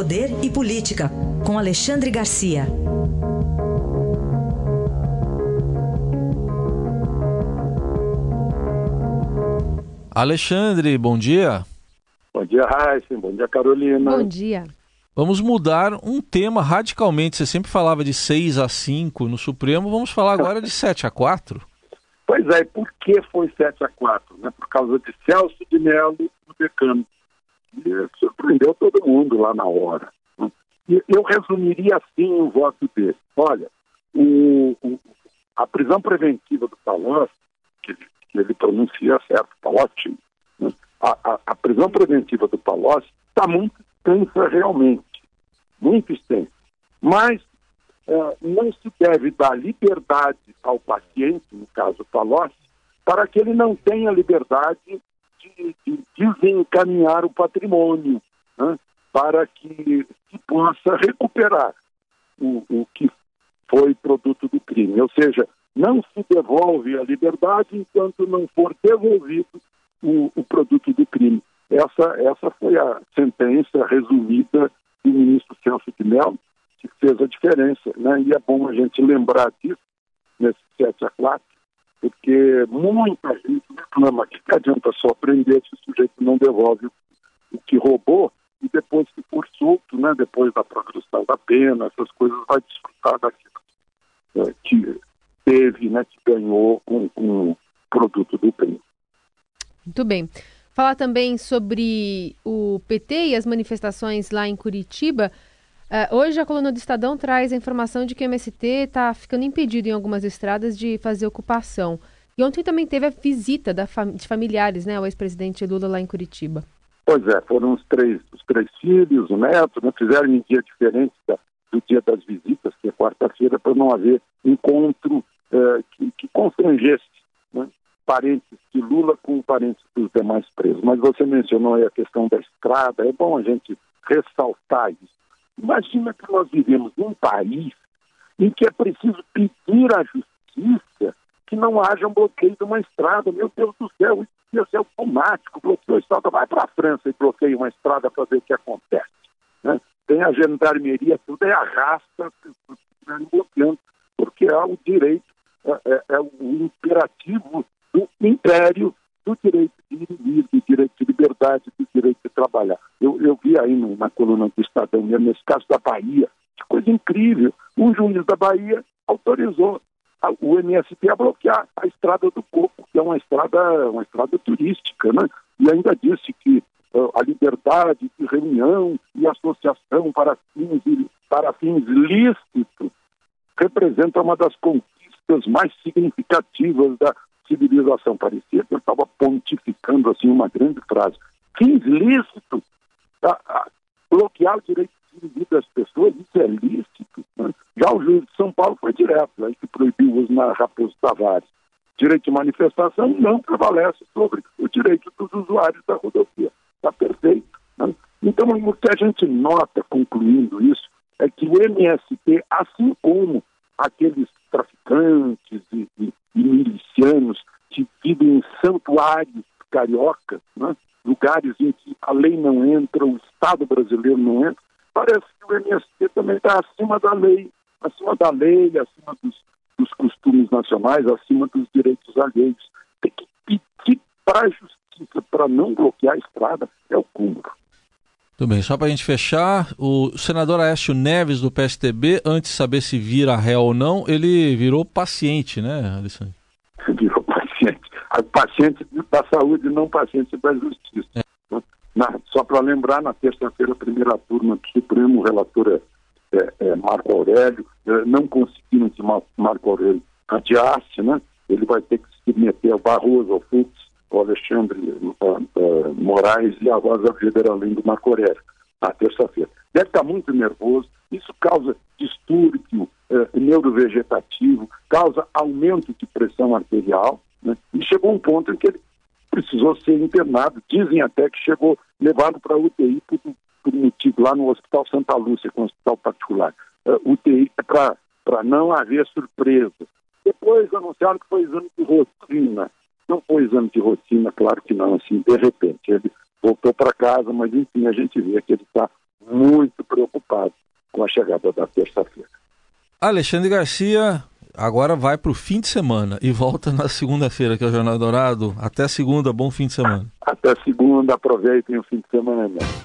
Poder e Política, com Alexandre Garcia. Alexandre, bom dia. Bom dia, Raíssa. Bom dia, Carolina. Bom dia. Vamos mudar um tema radicalmente. Você sempre falava de 6 a 5 no Supremo, vamos falar agora de 7 a 4. Pois é, por que foi 7 a 4? Né? Por causa de Celso de Mello no decano. Surpreendeu todo mundo lá na hora. E eu resumiria assim o voto dele. Olha, o, o, a prisão preventiva do Palocci, que, que ele pronuncia certo, está ótimo. Né? A, a, a prisão preventiva do Palocci está muito extensa realmente, muito extensa. Mas é, não se deve dar liberdade ao paciente, no caso Palocci, para que ele não tenha liberdade de, de desencaminhar o patrimônio, né, para que se possa recuperar o, o que foi produto do crime. Ou seja, não se devolve a liberdade enquanto não for devolvido o, o produto do crime. Essa, essa foi a sentença resumida do ministro Celso de Mello, que fez a diferença. Né? E é bom a gente lembrar disso nesse 7 a 4, porque muita gente reclama que adianta só prender se o sujeito não devolve o que roubou e depois que for solto, né, depois da progressão da pena, essas coisas, vai desfrutar daquilo é, que teve, né, que ganhou com, o produto do crime. Muito bem. Falar também sobre o PT e as manifestações lá em Curitiba. Uh, hoje a coluna do Estadão traz a informação de que o MST está ficando impedido em algumas estradas de fazer ocupação. E ontem também teve a visita fam de familiares né, ao ex-presidente Lula lá em Curitiba. Pois é, foram os três, os três filhos, o neto, né, fizeram em dia diferente da, do dia das visitas, que é quarta-feira, para não haver encontro eh, que, que constrangesse né, parentes de Lula com parentes dos demais presos. Mas você mencionou aí a questão da estrada, é bom a gente ressaltar isso. Imagina que nós vivemos num país em que é preciso pedir à justiça que não haja um bloqueio de uma estrada. Meu Deus do céu, isso ia ser automático. Bloqueou a estrada, vai para a França e bloqueia uma estrada para ver o que acontece. Né? Tem a gendarmeria, tudo é arrasta, bloqueando, porque é o direito, é, é, é o imperativo do império do direito de ir, do direito de liberdade, do direito de trabalhar. Eu, eu vi aí no, na coluna do Estadão, mesmo, nesse caso da Bahia, que coisa incrível. Um juiz da Bahia autorizou a, o MST a bloquear a estrada do Coco, que é uma estrada, uma estrada turística, né? E ainda disse que uh, a liberdade de reunião e associação para fins, para fins lícitos representa uma das conquistas mais significativas da civilização. Parecia que eu estava pontificando assim uma grande frase. Fins lícitos, a, a, bloquear o direito de vida das pessoas, isso é lícito. Né? Já o juiz de São Paulo foi direto, aí que proibiu o uso na Raposo Tavares. Direito de manifestação não prevalece sobre o direito dos usuários da rodovia. Está perfeito. Né? Então, o que a gente nota, concluindo isso, é que o MST, assim como aqueles traficantes e, e, e milicianos que vivem em santuários cariocas, né? lugares em que a lei não entra, o Estado brasileiro não entra, parece que o MST também está acima da lei, acima da lei, acima dos, dos costumes nacionais, acima dos direitos alheios. Tem que pedir para a justiça para não bloquear a estrada, é o cúmulo. Tudo bem, só para a gente fechar, o senador Aécio Neves do PSTB, antes de saber se vira réu ou não, ele virou paciente, né, Alessandro? Virou paciente. Paciente da saúde, não paciente da justiça. É. Na, só para lembrar, na terça-feira, primeira turma do Supremo, o relator é, é, é Marco Aurélio, não conseguiram que Marco Aurélio adiasse, né? Ele vai ter que se meter ao Barroso, ao Fux, o Alexandre uh, uh, Moraes e a Rosa além do Marco Aurélio, na terça-feira. Deve estar muito nervoso, isso causa distúrbio uh, neurovegetativo, causa aumento de pressão arterial, né? e chegou um ponto em que ele precisou ser internado. Dizem até que chegou levado para UTI por, por motivo lá no Hospital Santa Lúcia, que é um hospital particular. Uh, UTI é para não haver surpresa. Depois anunciaram que foi exame de rotina. Não foi exame de rotina, claro que não, assim, de repente. Ele voltou para casa, mas enfim, a gente vê que ele está muito preocupados com a chegada da terça-feira. Alexandre Garcia agora vai para o fim de semana e volta na segunda-feira, que é o Jornal Dourado. Até segunda, bom fim de semana. Até segunda, aproveitem o fim de semana mesmo.